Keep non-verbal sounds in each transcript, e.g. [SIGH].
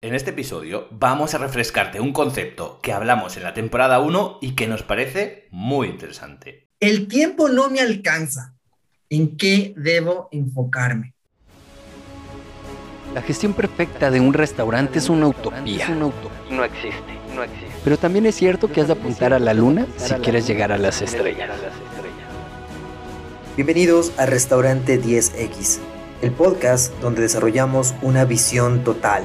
En este episodio vamos a refrescarte un concepto que hablamos en la temporada 1 y que nos parece muy interesante. El tiempo no me alcanza. ¿En qué debo enfocarme? La gestión perfecta de un restaurante es una utopía. No existe, no existe. Pero también es cierto que has de apuntar a la luna si quieres llegar a las estrellas. Bienvenidos a Restaurante 10X, el podcast donde desarrollamos una visión total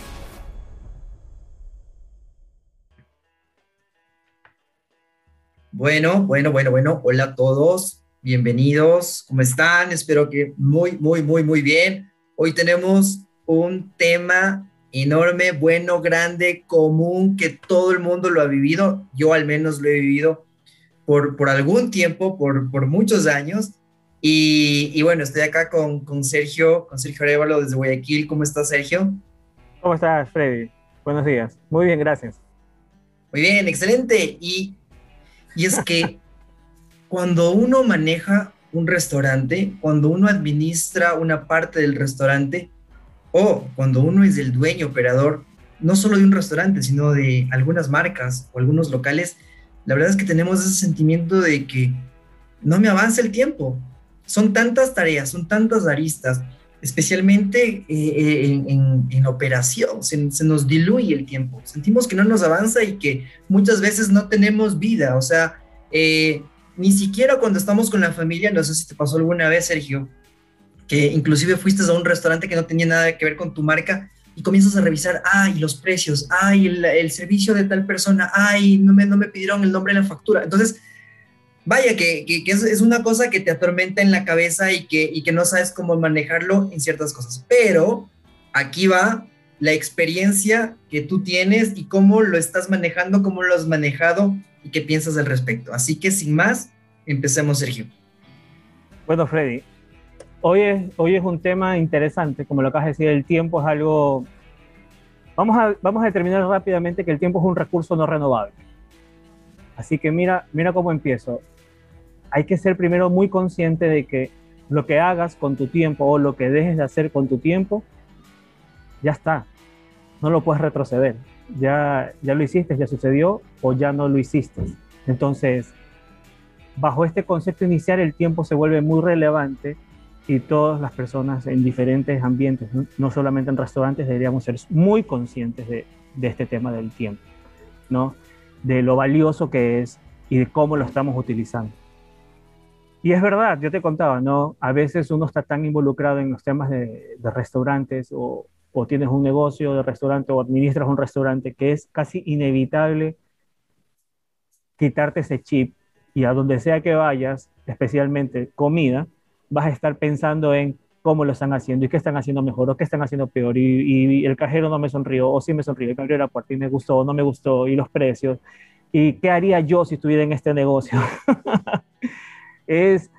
Bueno, bueno, bueno, bueno. Hola a todos. Bienvenidos. ¿Cómo están? Espero que muy, muy, muy, muy bien. Hoy tenemos un tema enorme, bueno, grande, común, que todo el mundo lo ha vivido. Yo al menos lo he vivido por, por algún tiempo, por, por muchos años. Y, y, bueno, estoy acá con, con Sergio, con Sergio Arevalo desde Guayaquil. ¿Cómo estás, Sergio? ¿Cómo estás, Freddy? Buenos días. Muy bien, gracias. Muy bien, excelente. Y y es que cuando uno maneja un restaurante, cuando uno administra una parte del restaurante, o cuando uno es el dueño, operador, no solo de un restaurante, sino de algunas marcas o algunos locales, la verdad es que tenemos ese sentimiento de que no me avanza el tiempo. Son tantas tareas, son tantas aristas, especialmente eh, en, en, operación, se, se, nos diluye el tiempo, sentimos que no nos avanza y que muchas veces no tenemos vida, o sea, eh, ni siquiera cuando estamos con la familia, no sé si te pasó alguna vez, Sergio, que inclusive fuiste a un restaurante que no tenía nada que ver con tu marca y comienzas a revisar, ay, los precios, ay, el, el servicio de tal persona, ay, no me, no me pidieron el nombre de la factura, entonces vaya, que, que, es, una cosa que te atormenta en la cabeza y que, y que no sabes cómo manejarlo en ciertas cosas. Pero aquí va la experiencia que tú tienes y cómo lo estás manejando, cómo lo has manejado y qué piensas al respecto. Así que sin más, empecemos, Sergio. Bueno, Freddy, hoy es, hoy es un tema interesante, como lo acabas de decir, el tiempo es algo... Vamos a, vamos a determinar rápidamente que el tiempo es un recurso no renovable. Así que mira, mira cómo empiezo. Hay que ser primero muy consciente de que lo que hagas con tu tiempo o lo que dejes de hacer con tu tiempo, ya está. No lo puedes retroceder. Ya, ya lo hiciste, ya sucedió o ya no lo hiciste. Entonces, bajo este concepto inicial, el tiempo se vuelve muy relevante y todas las personas en diferentes ambientes, no, solamente en restaurantes, deberíamos ser muy conscientes de, de este tema del tiempo, ¿no? de lo valioso que es y de cómo lo estamos utilizando. Y es verdad, yo te contaba, ¿no? A veces uno está tan involucrado en los temas de, de restaurantes o, o, tienes un negocio de restaurante o administras un restaurante que es casi inevitable quitarte ese chip y a donde sea que vayas, especialmente comida, vas a estar pensando en cómo lo están haciendo y qué están haciendo mejor o qué están haciendo peor y, y el cajero no me sonrió o sí me sonrió, me abrió la puerta y me gustó o no me gustó y los precios y qué haría yo si estuviera en este negocio. [LAUGHS] es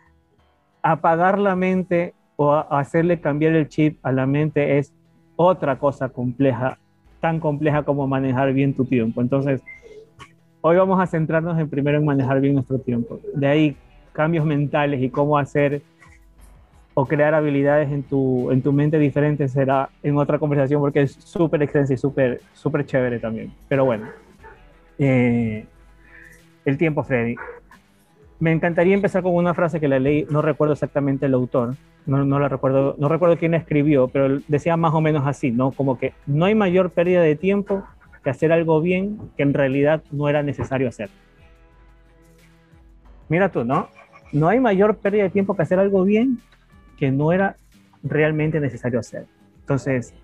apagar la mente o hacerle cambiar el chip a la mente es otra cosa compleja, tan compleja como manejar bien tu tiempo. Entonces, hoy vamos a centrarnos en primero en manejar bien nuestro tiempo. De ahí cambios mentales y cómo hacer o crear habilidades en tu, en tu mente diferente será en otra conversación porque es súper extensa y súper súper chévere también. Pero bueno, eh, el tiempo, Freddy. Me encantaría empezar con una frase que la leí, no recuerdo exactamente el autor, no, no la recuerdo, no recuerdo quién escribió, pero decía más o menos así, ¿no? Como que no hay mayor pérdida de tiempo que hacer algo bien que en realidad no era necesario hacer. Mira tú, ¿no? No hay mayor pérdida de tiempo que hacer algo bien que no era realmente necesario hacer. Entonces,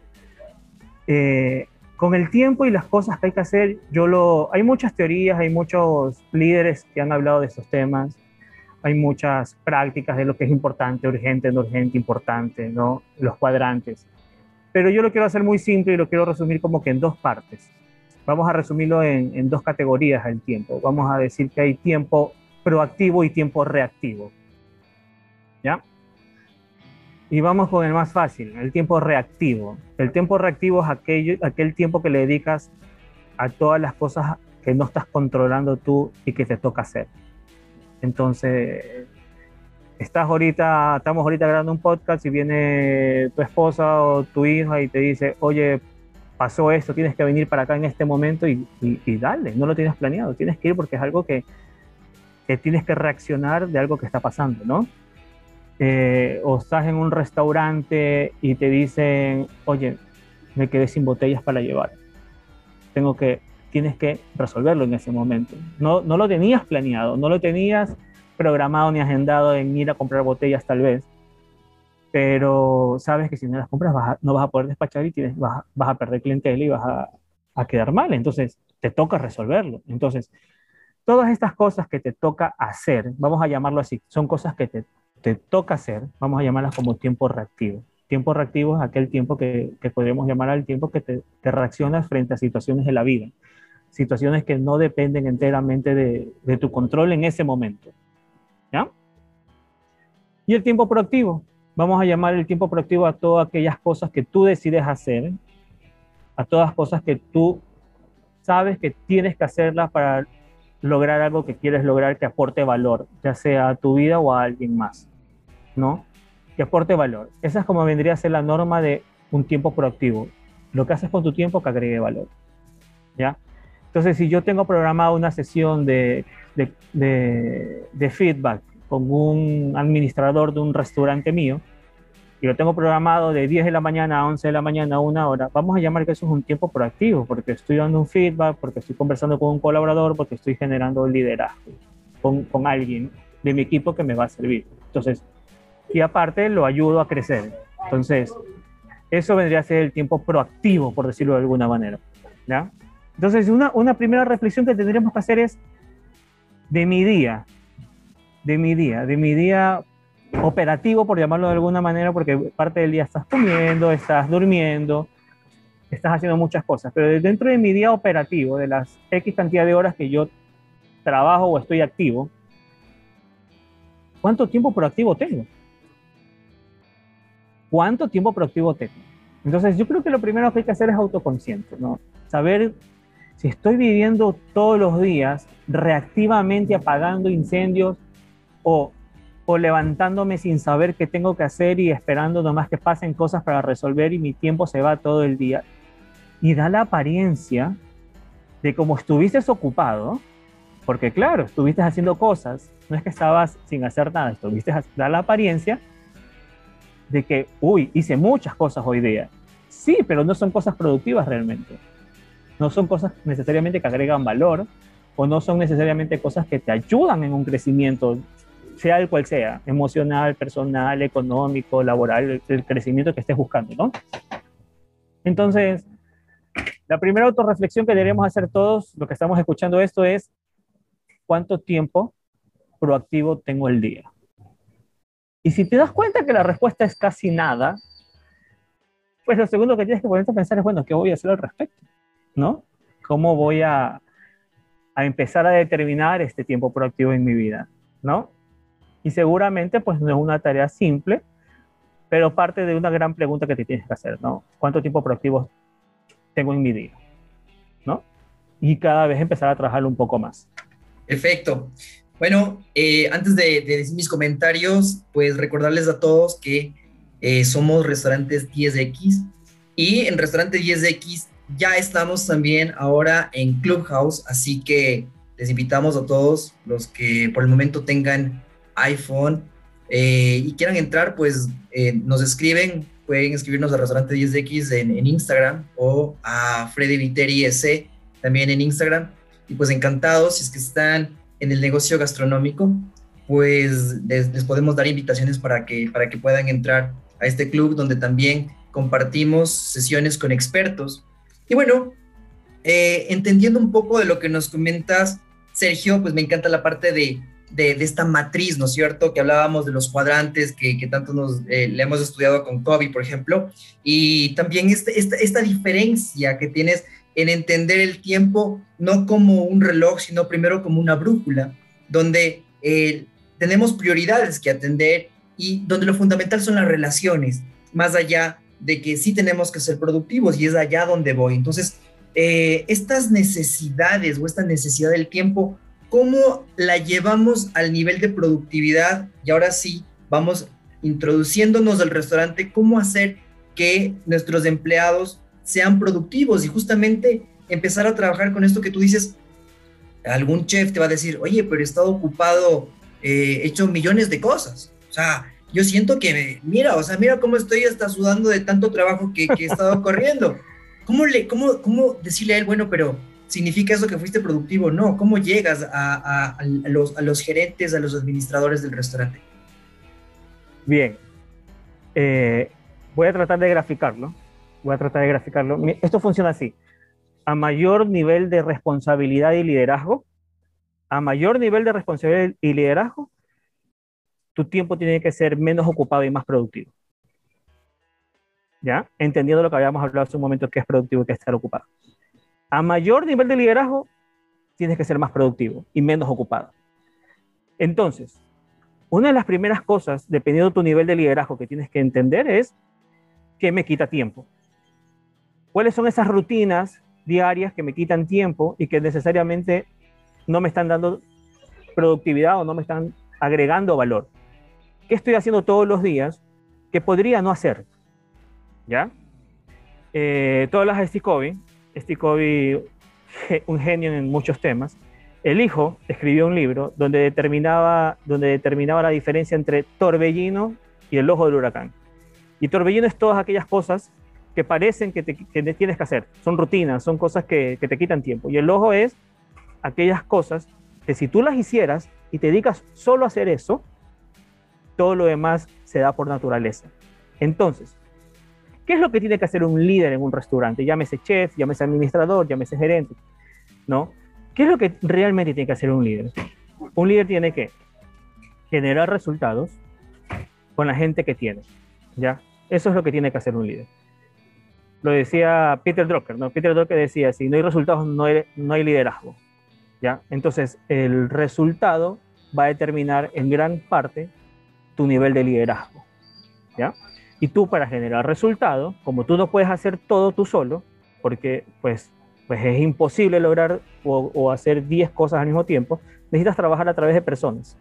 eh, con el tiempo y las cosas que hay que hacer, yo lo, hay muchas teorías, hay muchos líderes que han hablado de estos temas, hay muchas prácticas de lo que es importante, urgente, no urgente, importante, ¿no? Los cuadrantes. Pero yo lo quiero hacer muy simple y lo quiero resumir como que en dos partes. Vamos a resumirlo en, en dos categorías al tiempo. Vamos a decir que hay tiempo proactivo y tiempo reactivo. ¿Ya? Y vamos con el más fácil, el tiempo reactivo. El tiempo reactivo es aquello, aquel tiempo que le dedicas a todas las cosas que no estás controlando tú y que te toca hacer. Entonces, estás ahorita, estamos ahorita grabando un podcast y viene tu esposa o tu hija y te dice, oye, pasó esto, tienes que venir para acá en este momento y, y, dale, no lo tienes planeado, tienes que ir porque es algo que, que tienes que reaccionar de algo que está pasando, ¿no? Eh, o estás en un restaurante y te dicen, oye, me quedé sin botellas para llevar. Tengo que, tienes que resolverlo en ese momento. No, no lo tenías planeado, no lo tenías programado ni agendado en ir a comprar botellas tal vez, pero sabes que si no las compras no vas a poder despachar y tienes, vas, a perder clientela y vas a, a, quedar mal. Entonces, te toca resolverlo. Entonces, todas estas cosas que te toca hacer, vamos a llamarlo así, son cosas que te, te toca hacer, vamos a llamarlas como tiempo reactivo. Tiempo reactivo es aquel tiempo que, que podemos llamar al tiempo que te, te reaccionas frente a situaciones de la vida situaciones que no dependen enteramente de, de, tu control en ese momento. ¿Ya? Y el tiempo proactivo. Vamos a llamar el tiempo proactivo a todas aquellas cosas que tú decides hacer, a todas cosas que tú sabes que tienes que hacerlas para lograr algo que quieres lograr que aporte valor, ya sea a tu vida o a alguien más, ¿no? Que aporte valor. Esa es como vendría a ser la norma de un tiempo proactivo. Lo que haces con tu tiempo que agregue valor, ¿ya? Entonces, si yo tengo programado una sesión de, de, feedback con un administrador de un restaurante mío, y lo tengo programado de 10 de la mañana a 11 de la mañana a una hora, vamos a llamar que eso es un tiempo proactivo, porque estoy dando un feedback, porque estoy conversando con un colaborador, porque estoy generando liderazgo con, con alguien de mi equipo que me va a servir. Entonces, y aparte lo ayudo a crecer. Entonces, eso vendría a ser el tiempo proactivo, por decirlo de alguna manera. ¿ya? Entonces, una, una primera reflexión que tendríamos que hacer es de mi día, de mi día, de mi día operativo, por llamarlo de alguna manera, porque parte del día estás comiendo, estás durmiendo, estás haciendo muchas cosas, pero dentro de mi día operativo, de las X cantidad de horas que yo trabajo o estoy activo, ¿cuánto tiempo proactivo tengo? ¿Cuánto tiempo proactivo tengo? Entonces, yo creo que lo primero que hay que hacer es autoconsciente, ¿no? Saber si estoy viviendo todos los días reactivamente apagando incendios o, o levantándome sin saber qué tengo que hacer y esperando nomás que pasen cosas para resolver y mi tiempo se va todo el día. Y da la apariencia de como estuviste ocupado, porque claro, estuviste haciendo cosas, no es que estabas sin hacer nada, estuviste, da la apariencia de que, uy, hice muchas cosas hoy día. Sí, pero no son cosas productivas realmente no son cosas necesariamente que agregan valor o no son necesariamente cosas que te ayudan en un crecimiento, sea el cual sea, emocional, personal, económico, laboral, el crecimiento que estés buscando, ¿no? Entonces, la primera autorreflexión que deberíamos hacer todos, lo que estamos escuchando esto es, ¿cuánto tiempo proactivo tengo el día? Y si te das cuenta que la respuesta es casi nada, pues lo segundo que tienes que ponerte a pensar es, bueno, ¿qué voy a hacer al respecto? ¿no? ¿Cómo voy a, a empezar a determinar este tiempo proactivo en mi vida, ¿no? Y seguramente, pues no es una tarea simple, pero parte de una gran pregunta que te tienes que hacer, ¿no? ¿Cuánto tiempo proactivo tengo en mi día? ¿No? Y cada vez empezar a trabajarlo un poco más. Perfecto. Bueno, eh, antes de, decir mis comentarios, pues recordarles a todos que eh, somos restaurantes 10X y en restaurante 10X ya estamos también ahora en Clubhouse, así que les invitamos a todos los que por el momento tengan iPhone eh, y quieran entrar, pues nos escriben, pueden escribirnos al restaurante 10X en, Instagram o a Freddy Viteri S también en Instagram. Y pues encantados, si es que están en el negocio gastronómico, pues les, podemos dar invitaciones para que, para que puedan entrar a este club donde también compartimos sesiones con expertos y bueno, eh, entendiendo un poco de lo que nos comentas, Sergio, pues me encanta la parte de, de, esta matriz, ¿no es cierto? Que hablábamos de los cuadrantes que, que tanto nos eh, le hemos estudiado con Kobe, por ejemplo, y también este, esta, esta diferencia que tienes en entender el tiempo no como un reloj, sino primero como una brújula, donde eh, tenemos prioridades que atender y donde lo fundamental son las relaciones, más allá de que sí tenemos que ser productivos y es allá donde voy. Entonces, eh, estas necesidades o esta necesidad del tiempo, ¿cómo la llevamos al nivel de productividad? Y ahora sí, vamos introduciéndonos al restaurante, ¿cómo hacer que nuestros empleados sean productivos y justamente empezar a trabajar con esto que tú dices? Algún chef te va a decir, oye, pero he estado ocupado, eh, he hecho millones de cosas. O sea, yo siento que, mira, o sea, mira cómo estoy hasta sudando de tanto trabajo que, que he estado [LAUGHS] corriendo. ¿Cómo, le, cómo, ¿Cómo decirle a él, bueno, pero significa eso que fuiste productivo? No, ¿cómo llegas a, a, a, los, a los gerentes, a los administradores del restaurante? Bien, eh, voy a tratar de graficarlo. Voy a tratar de graficarlo. Esto funciona así. A mayor nivel de responsabilidad y liderazgo, a mayor nivel de responsabilidad y liderazgo, tu tiempo tiene que ser menos ocupado y más productivo. ¿Ya? Entendiendo lo que habíamos hablado hace un momento, que es productivo y que es estar ocupado. A mayor nivel de liderazgo, tienes que ser más productivo y menos ocupado. Entonces, una de las primeras cosas, dependiendo de tu nivel de liderazgo que tienes que entender es qué me quita tiempo. ¿Cuáles son esas rutinas diarias que me quitan tiempo y que necesariamente no me están dando productividad o no me están agregando valor? ¿Qué estoy haciendo todos los días que podría no hacer? ¿Ya? Eh, todas las de Steve Covey, Steve Covey, un genio en muchos temas, el hijo escribió un libro donde determinaba, donde determinaba la diferencia entre torbellino y el ojo del huracán. Y torbellino es todas aquellas cosas que parecen que, te, que tienes que hacer. Son rutinas, son cosas que, que te quitan tiempo. Y el ojo es aquellas cosas que si tú las hicieras y te dedicas solo a hacer eso, todo lo demás se da por naturaleza. Entonces, ¿qué es lo que tiene que hacer un líder en un restaurante? Llámese chef, llámese administrador, llámese gerente, ¿no? ¿Qué es lo que realmente tiene que hacer un líder? Un líder tiene que generar resultados con la gente que tiene, ¿ya? Eso es lo que tiene que hacer un líder. Lo decía Peter Drucker, ¿no? Peter Drucker decía, si no hay resultados, no hay, liderazgo, ¿ya? Entonces, el resultado va a determinar en gran parte tu nivel de liderazgo. ¿ya? Y tú para generar resultados, como tú no puedes hacer todo tú solo, porque pues, pues es imposible lograr o, o hacer 10 cosas al mismo tiempo, necesitas trabajar a través de personas.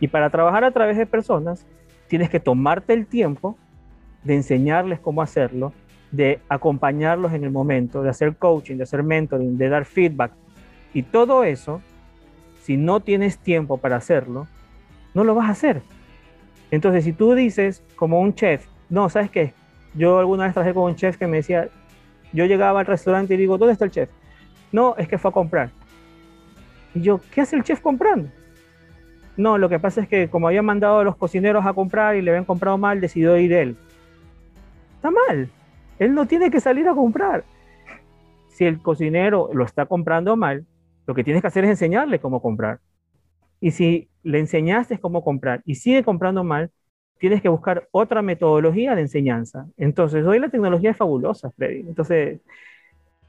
Y para trabajar a través de personas, tienes que tomarte el tiempo de enseñarles cómo hacerlo, de acompañarlos en el momento, de hacer coaching, de hacer mentoring, de dar feedback. Y todo eso, si no tienes tiempo para hacerlo, no lo vas a hacer. Entonces, si tú dices como un chef, no, ¿sabes qué? Yo alguna vez trabajé con un chef que me decía, yo llegaba al restaurante y digo, ¿dónde está el chef? No, es que fue a comprar. Y yo, ¿qué hace el chef comprando? No, lo que pasa es que como había mandado a los cocineros a comprar y le habían comprado mal, decidió ir él. Está mal. Él no tiene que salir a comprar. Si el cocinero lo está comprando mal, lo que tienes que hacer es enseñarle cómo comprar. Y si le enseñaste cómo comprar y sigue comprando mal, tienes que buscar otra metodología de enseñanza. Entonces, hoy la tecnología es fabulosa, Freddy. Entonces,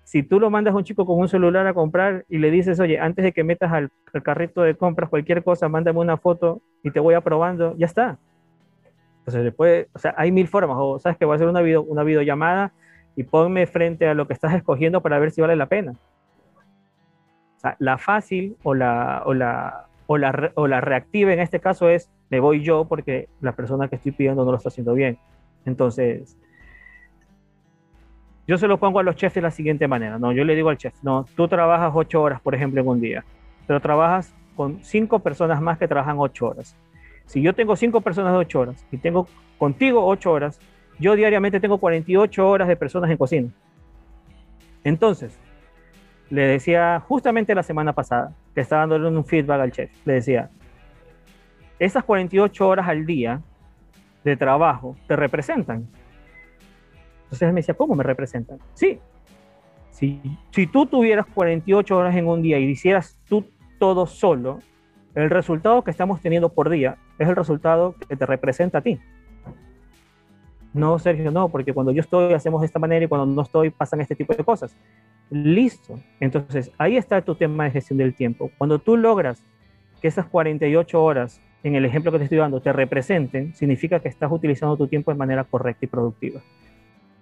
si tú lo mandas a un chico con un celular a comprar y le dices, oye, antes de que metas al, al carrito de compras cualquier cosa, mándame una foto y te voy aprobando, ya está. O sea, hay mil formas. O sabes que voy a hacer una, video, una videollamada y ponme frente a lo que estás escogiendo para ver si vale la pena. O sea, la fácil o la, o la, o la, o la reactiva en este caso es me voy yo porque la persona que estoy pidiendo no lo está haciendo bien. Entonces, yo se lo pongo a los chefs de la siguiente manera, ¿no? Yo le digo al chef, no, tú trabajas ocho horas, por ejemplo, en un día, pero trabajas con cinco personas más que trabajan ocho horas. Si yo tengo cinco personas de ocho horas y tengo contigo ocho horas, yo diariamente tengo 48 horas de personas en cocina. Entonces, le decía justamente la semana pasada, que estaba dándole un feedback al chef, le decía, esas 48 horas al día de trabajo te representan. Entonces él me decía, ¿cómo me representan? Sí, si, si tú tuvieras 48 horas en un día y hicieras tú todo solo, el resultado que estamos teniendo por día es el resultado que te representa a ti. No, Sergio, no, porque cuando yo estoy hacemos de esta manera y cuando no estoy pasan este tipo de cosas. Listo. Entonces, ahí está tu tema de gestión del tiempo. Cuando tú logras que esas 48 horas en el ejemplo que te estoy dando, te representen, significa que estás utilizando tu tiempo de manera correcta y productiva.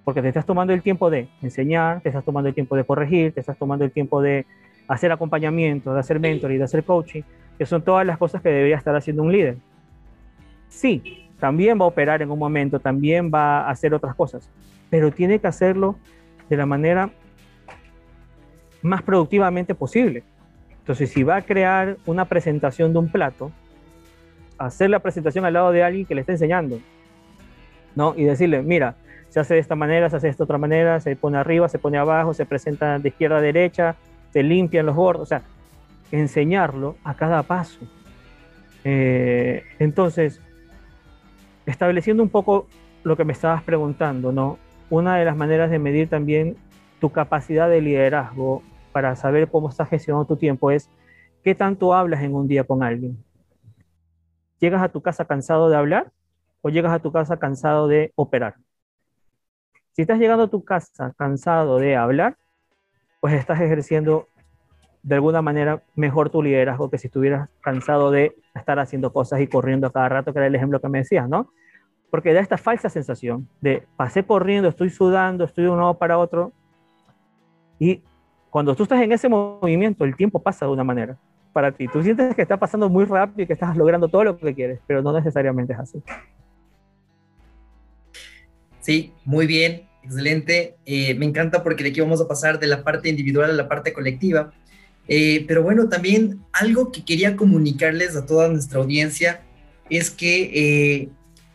Porque te estás tomando el tiempo de enseñar, te estás tomando el tiempo de corregir, te estás tomando el tiempo de hacer acompañamiento, de hacer mentoring, de hacer coaching, que son todas las cosas que debería estar haciendo un líder. Sí, también va a operar en un momento, también va a hacer otras cosas, pero tiene que hacerlo de la manera más productivamente posible. Entonces, si va a crear una presentación de un plato, hacer la presentación al lado de alguien que le está enseñando, ¿no? Y decirle, mira, se hace de esta manera, se hace de esta otra manera, se pone arriba, se pone abajo, se presenta de izquierda a derecha, se limpian los bordos, o sea, enseñarlo a cada paso. Eh, entonces, estableciendo un poco lo que me estabas preguntando, ¿no? Una de las maneras de medir también tu capacidad de liderazgo para saber cómo estás gestionando tu tiempo es qué tanto hablas en un día con alguien. ¿Llegas a tu casa cansado de hablar o llegas a tu casa cansado de operar? Si estás llegando a tu casa cansado de hablar, pues estás ejerciendo de alguna manera mejor tu liderazgo que si estuvieras cansado de estar haciendo cosas y corriendo a cada rato, que era el ejemplo que me decías, ¿no? Porque da esta falsa sensación de pasé corriendo, estoy sudando, estoy de un lado para otro. Y cuando tú estás en ese movimiento, el tiempo pasa de una manera para ti. Tú sientes que está pasando muy rápido y que estás logrando todo lo que quieres, pero no necesariamente es así. Sí, muy bien, excelente. Eh, me encanta porque de aquí vamos a pasar de la parte individual a la parte colectiva. Eh, pero bueno, también algo que quería comunicarles a toda nuestra audiencia es que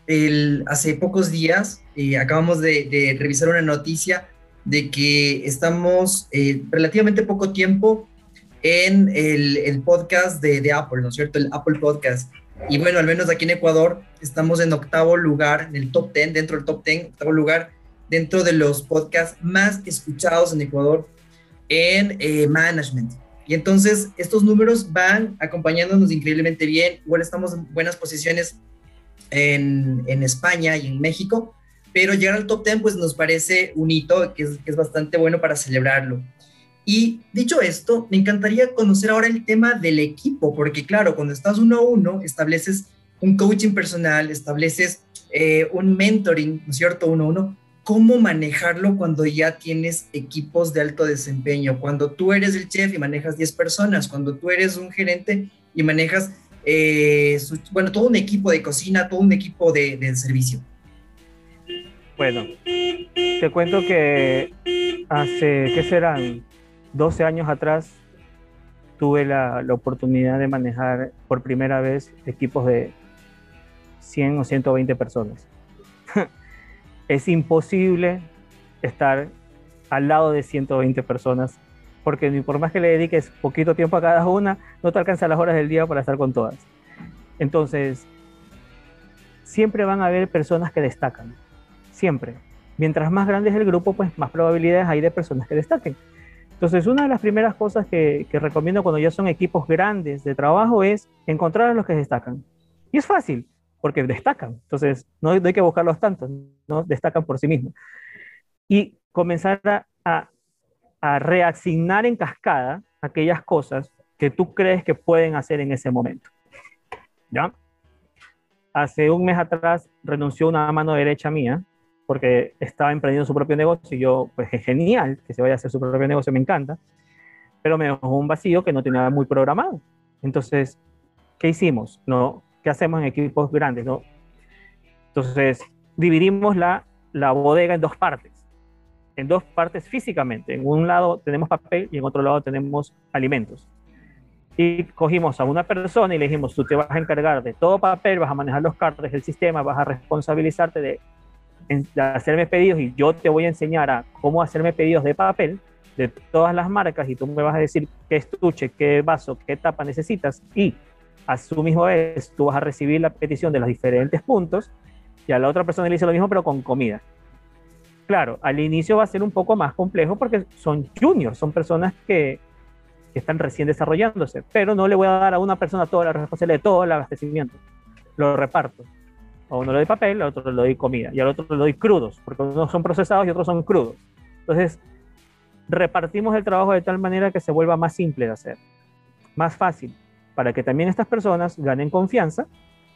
eh, hace pocos días acabamos de, revisar una noticia de que estamos relativamente poco tiempo en el, podcast de, de, Apple, ¿no es cierto? El Apple Podcast. Y bueno, al menos aquí en Ecuador estamos en octavo lugar, en el top 10, dentro del top 10, octavo lugar, dentro de los podcasts más escuchados en Ecuador en eh, management. Y entonces estos números van acompañándonos increíblemente bien. Igual estamos en buenas posiciones en, en España y en México, pero llegar al top 10 pues nos parece un hito que es, bastante bueno para celebrarlo. Y dicho esto, me encantaría conocer ahora el tema del equipo, porque claro, cuando estás uno a uno, estableces un coaching personal, estableces eh, un mentoring, ¿no es cierto? Uno a uno. ¿Cómo manejarlo cuando ya tienes equipos de alto desempeño? Cuando tú eres el chef y manejas 10 personas, cuando tú eres un gerente y manejas, eh, bueno, todo un equipo de cocina, todo un equipo de, de servicio. Bueno, te cuento que hace, ¿qué serán? 12 años atrás tuve la, oportunidad de manejar por primera vez equipos de 100 o 120 personas. [LAUGHS] es imposible estar al lado de 120 personas porque ni por más que le dediques poquito tiempo a cada una, no te alcanza las horas del día para estar con todas. Entonces, siempre van a haber personas que destacan, siempre. Mientras más grande es el grupo, pues más probabilidades hay de personas que destaquen. Entonces, una de las primeras cosas que, recomiendo cuando ya son equipos grandes de trabajo es encontrar a los que destacan. Y es fácil, porque destacan. Entonces, no, hay que buscarlos tanto, ¿no? Destacan por sí mismos. Y comenzar a, a reasignar en cascada aquellas cosas que tú crees que pueden hacer en ese momento. ¿Ya? Hace un mes atrás renunció una mano derecha mía porque estaba emprendiendo su propio negocio y yo, pues es genial que se vaya a hacer su propio negocio, me encanta, pero me dejó un vacío que no tenía muy programado. Entonces, ¿qué hicimos? ¿No? ¿Qué hacemos en equipos grandes? ¿no? Entonces, dividimos la, la bodega en dos partes, en dos partes físicamente. En un lado tenemos papel y en otro lado tenemos alimentos. Y cogimos a una persona y le dijimos, tú te vas a encargar de todo papel, vas a manejar los cartes del sistema, vas a responsabilizarte de hacerme pedidos y yo te voy a enseñar a cómo hacerme pedidos de papel de todas las marcas y tú me vas a decir qué estuche, qué vaso, qué tapa necesitas y a su mismo vez tú vas a recibir la petición de los diferentes puntos y a la otra persona le dice lo mismo pero con comida. Claro, al inicio va a ser un poco más complejo porque son juniors, son personas que, que están recién desarrollándose, pero no le voy a dar a una persona toda la responsabilidad de todo el abastecimiento. Lo reparto. A uno le doy papel, al otro le doy comida y al otro le doy crudos, porque unos son procesados y otros son crudos. Entonces, repartimos el trabajo de tal manera que se vuelva más simple de hacer, más fácil, para que también estas personas ganen confianza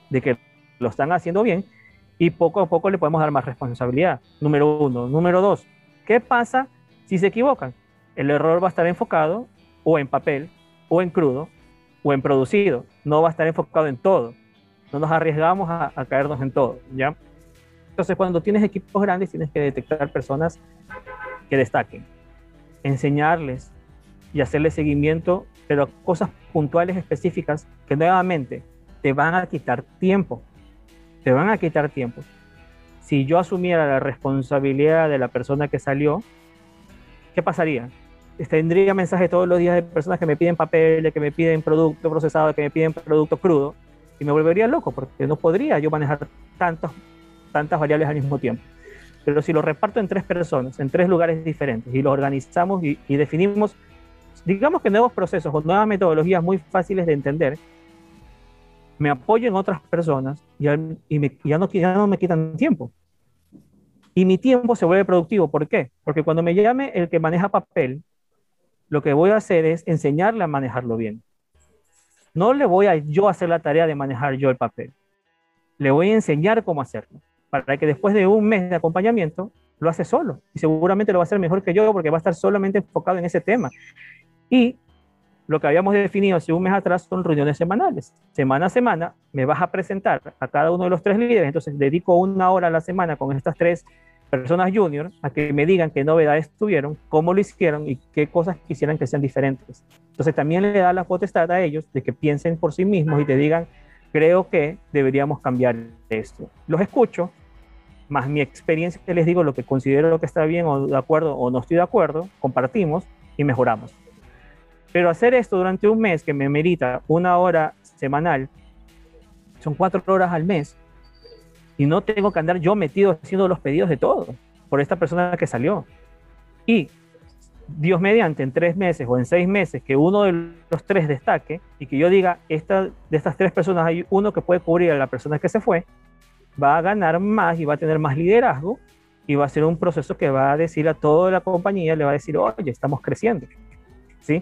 de que lo están haciendo bien y poco a poco le podemos dar más responsabilidad. Número uno. Número dos, ¿qué pasa si se equivocan? El error va a estar enfocado o en papel, o en crudo, o en producido. No va a estar enfocado en todo. No nos arriesgamos a, a caernos en todo, ¿ya? Entonces, cuando tienes equipos grandes, tienes que detectar personas que destaquen, enseñarles y hacerles seguimiento, pero cosas puntuales específicas que nuevamente te van a quitar tiempo. Te van a quitar tiempo. Si yo asumiera la responsabilidad de la persona que salió, ¿qué pasaría? Tendría mensajes todos los días de personas que me piden papel, que me piden producto procesado, que me piden producto crudo, y me volvería loco porque no podría yo manejar tantos, tantas variables al mismo tiempo. Pero si lo reparto en tres personas, en tres lugares diferentes, y lo organizamos y, y definimos, digamos que nuevos procesos o nuevas metodologías muy fáciles de entender, me apoyo en otras personas y, y me- ya, no, ya no me quitan tiempo. Y mi tiempo se vuelve productivo. ¿Por qué? Porque cuando me llame el que maneja papel, lo que voy a hacer es enseñarle a manejarlo bien. No le voy a yo hacer la tarea de manejar yo el papel. Le voy a enseñar cómo hacerlo. Para que después de un mes de acompañamiento lo hace solo. Y seguramente lo va a hacer mejor que yo porque va a estar solamente enfocado en ese tema. Y lo que habíamos definido hace un mes atrás son reuniones semanales. Semana a semana me vas a presentar a cada uno de los tres líderes. Entonces dedico una hora a la semana con estas tres personas junior a que me digan qué novedades tuvieron, cómo lo hicieron y qué cosas quisieran que sean diferentes. Entonces también le da la potestad a ellos de que piensen por sí mismos y te digan, creo que deberíamos cambiar esto. Los escucho, más mi experiencia les digo lo que considero que está bien o de acuerdo o no estoy de acuerdo, compartimos y mejoramos. Pero hacer esto durante un mes que me merita una hora semanal, son cuatro horas al mes, y no tengo que andar yo metido haciendo los pedidos de todo por esta persona que salió. Y Dios mediante, en tres meses o en seis meses, que uno de los tres destaque y que yo diga, esta, de estas tres personas hay uno que puede cubrir a la persona que se fue, va a ganar más y va a tener más liderazgo y va a ser un proceso que va a decir a toda la compañía, le va a decir, oye, estamos creciendo. ¿Sí?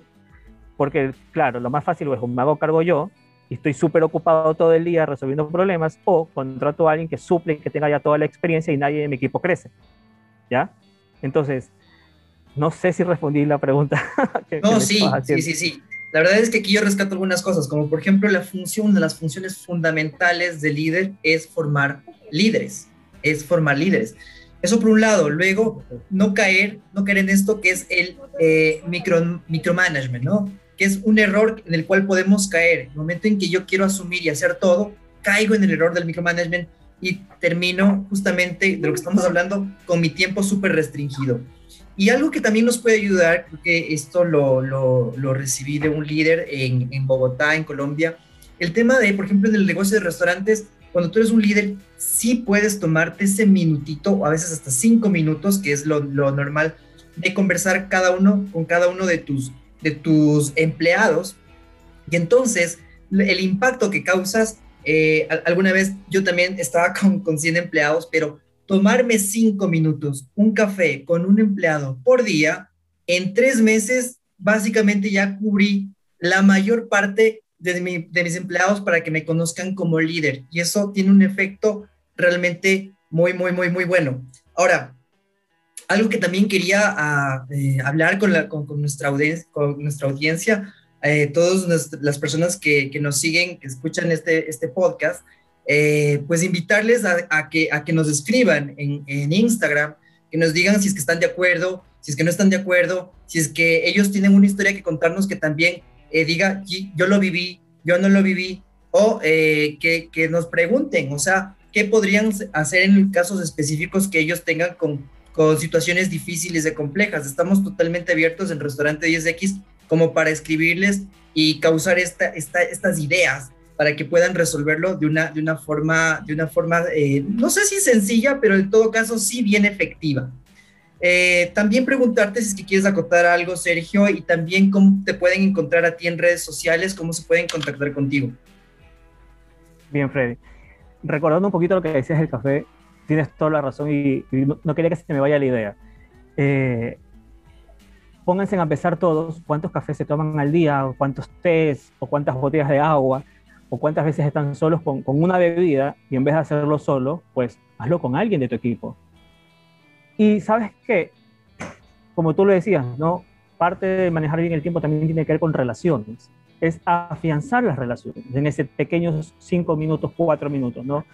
Porque, claro, lo más fácil es o me hago cargo yo y estoy súper ocupado todo el día resolviendo problemas o contrato a alguien que suple, que tenga ya toda la experiencia y nadie de mi equipo crece. ¿Ya? Entonces, no sé si respondí la pregunta. [LAUGHS] que- No, sí, sí, sí, sí. La verdad es que aquí yo rescato algunas cosas, como por ejemplo la función, una de las funciones fundamentales del líder es formar líderes, es formar líderes. Eso por un lado. Luego, no caer, no caer en esto que es el eh, micro, micromanagement, ¿no? Que es un error en el cual podemos caer. En el momento en que yo quiero asumir y hacer todo, caigo en el error del micromanagement y termino justamente de lo que estamos hablando con mi tiempo súper restringido. Y algo que también nos puede ayudar, creo que esto lo, lo, lo recibí de un líder en, en Bogotá, en Colombia, el tema de, por ejemplo, en el negocio de restaurantes, cuando tú eres un líder, sí puedes tomarte ese minutito, o a veces hasta cinco minutos, que es lo, lo normal, de conversar cada uno con cada uno de tus, de tus empleados. Y entonces, el impacto que causas, eh, al- alguna vez yo también estaba [LAUGHS] con, con 100 empleados, pero tomarme cinco minutos, un café con un empleado por día, en tres meses, básicamente ya cubrí la mayor parte de, mi- de mis empleados para que me conozcan como líder. Y eso tiene un efecto realmente muy, muy, muy, muy bueno. Ahora, algo que también quería ah, eh, hablar con, la, con, con nuestra audiencia, con nuestra audiencia eh, todas las personas que, que nos siguen, que escuchan este, este podcast, eh, pues invitarles a, a que, a que nos escriban en, en Instagram, que nos digan si es que están de acuerdo, si es que no están de acuerdo, si es que ellos tienen una historia que contarnos que también eh, diga, "Sí, yo lo viví, yo no lo viví, o eh, que, que nos pregunten, o sea, qué podrían hacer en casos específicos que ellos tengan con, con situaciones difíciles y complejas. Estamos totalmente abiertos en Restaurante 10X como para escribirles y causar esta, esta, estas ideas para que puedan resolverlo de una, de una forma, de una forma eh, no sé si sencilla, pero en todo caso sí bien efectiva. Eh, también preguntarte si es que quieres acotar algo, Sergio, y también cómo te pueden encontrar a ti en redes sociales, cómo se pueden contactar contigo. Bien, Freddy. Recordando un poquito lo que decías del café, tienes toda la razón y, y no, quería que se me vaya la idea. Eh, pónganse a empezar todos cuántos cafés se toman al día, o cuántos tés, o cuántas botellas de agua, o cuántas veces están solos con, con una bebida y en vez de hacerlo solo, pues hazlo con alguien de tu equipo. Y sabes que, como tú lo decías, ¿no? parte de manejar bien el tiempo también tiene que ver con relaciones. Es afianzar las relaciones en ese pequeños cinco minutos, cuatro minutos, ¿no?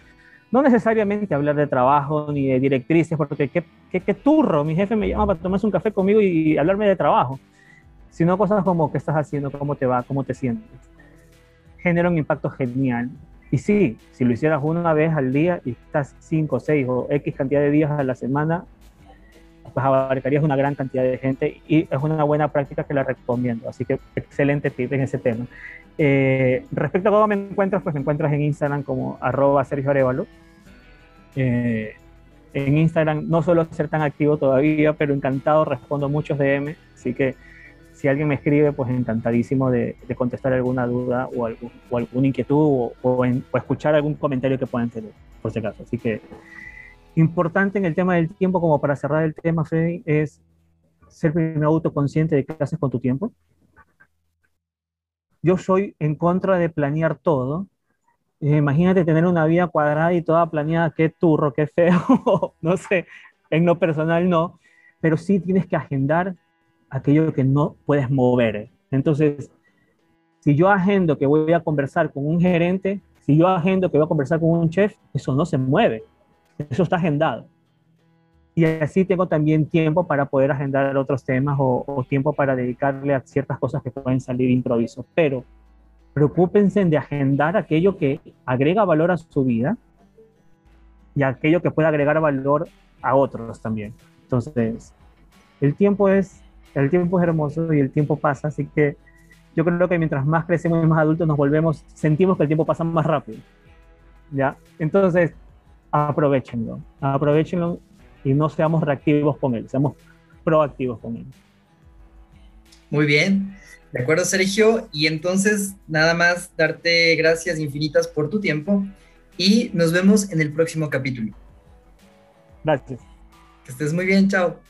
No necesariamente hablar de trabajo ni de directrices, porque qué, qué, qué turro, mi jefe me llama para tomarse un café conmigo y hablarme de trabajo, sino cosas como qué estás haciendo, cómo te va, cómo te sientes. Genera un impacto genial. Y sí, si lo hicieras una vez al día y estás cinco, seis o X cantidad de días a la semana, pues abarcarías una gran cantidad de gente y es una buena práctica que la recomiendo. Así que excelente tip en ese tema. Eh, respecto a cómo me encuentras, pues me encuentras en Instagram como arroba Sergio Arevalo. Eh, en Instagram no suelo ser tan activo todavía, pero encantado, respondo muchos DM, así que si alguien me escribe, pues encantadísimo de, contestar alguna duda o, algún, alguna inquietud o, o escuchar algún comentario que puedan tener, por si acaso. Así que importante en el tema del tiempo, como para cerrar el tema, Freddy, es ser primero autoconsciente de qué haces con tu tiempo. Yo soy en contra de planear todo. Eh, imagínate tener una vida cuadrada y toda planeada, qué turro, qué feo, [LAUGHS] no sé, en lo personal no, pero sí tienes que agendar aquello que no puedes mover. Entonces, si yo agendo que voy a conversar con un gerente, si yo agendo que voy a conversar con un chef, eso no se mueve eso está agendado. Y así tengo también tiempo para poder agendar otros temas o, o tiempo para dedicarle a ciertas cosas que pueden salir improviso. Pero preocúpense de agendar aquello que agrega valor a su vida y aquello que puede agregar valor a otros también. Entonces, el tiempo es, el tiempo es hermoso y el tiempo pasa, así que yo creo que mientras más crecemos y más adultos nos volvemos, sentimos que el tiempo pasa más rápido. ¿Ya? Entonces, aprovechenlo, aprovechenlo y no seamos reactivos con él, seamos proactivos con él. Muy bien, de acuerdo Sergio, y entonces nada más darte gracias infinitas por tu tiempo y nos vemos en el próximo capítulo. Gracias. Que estés muy bien, chao.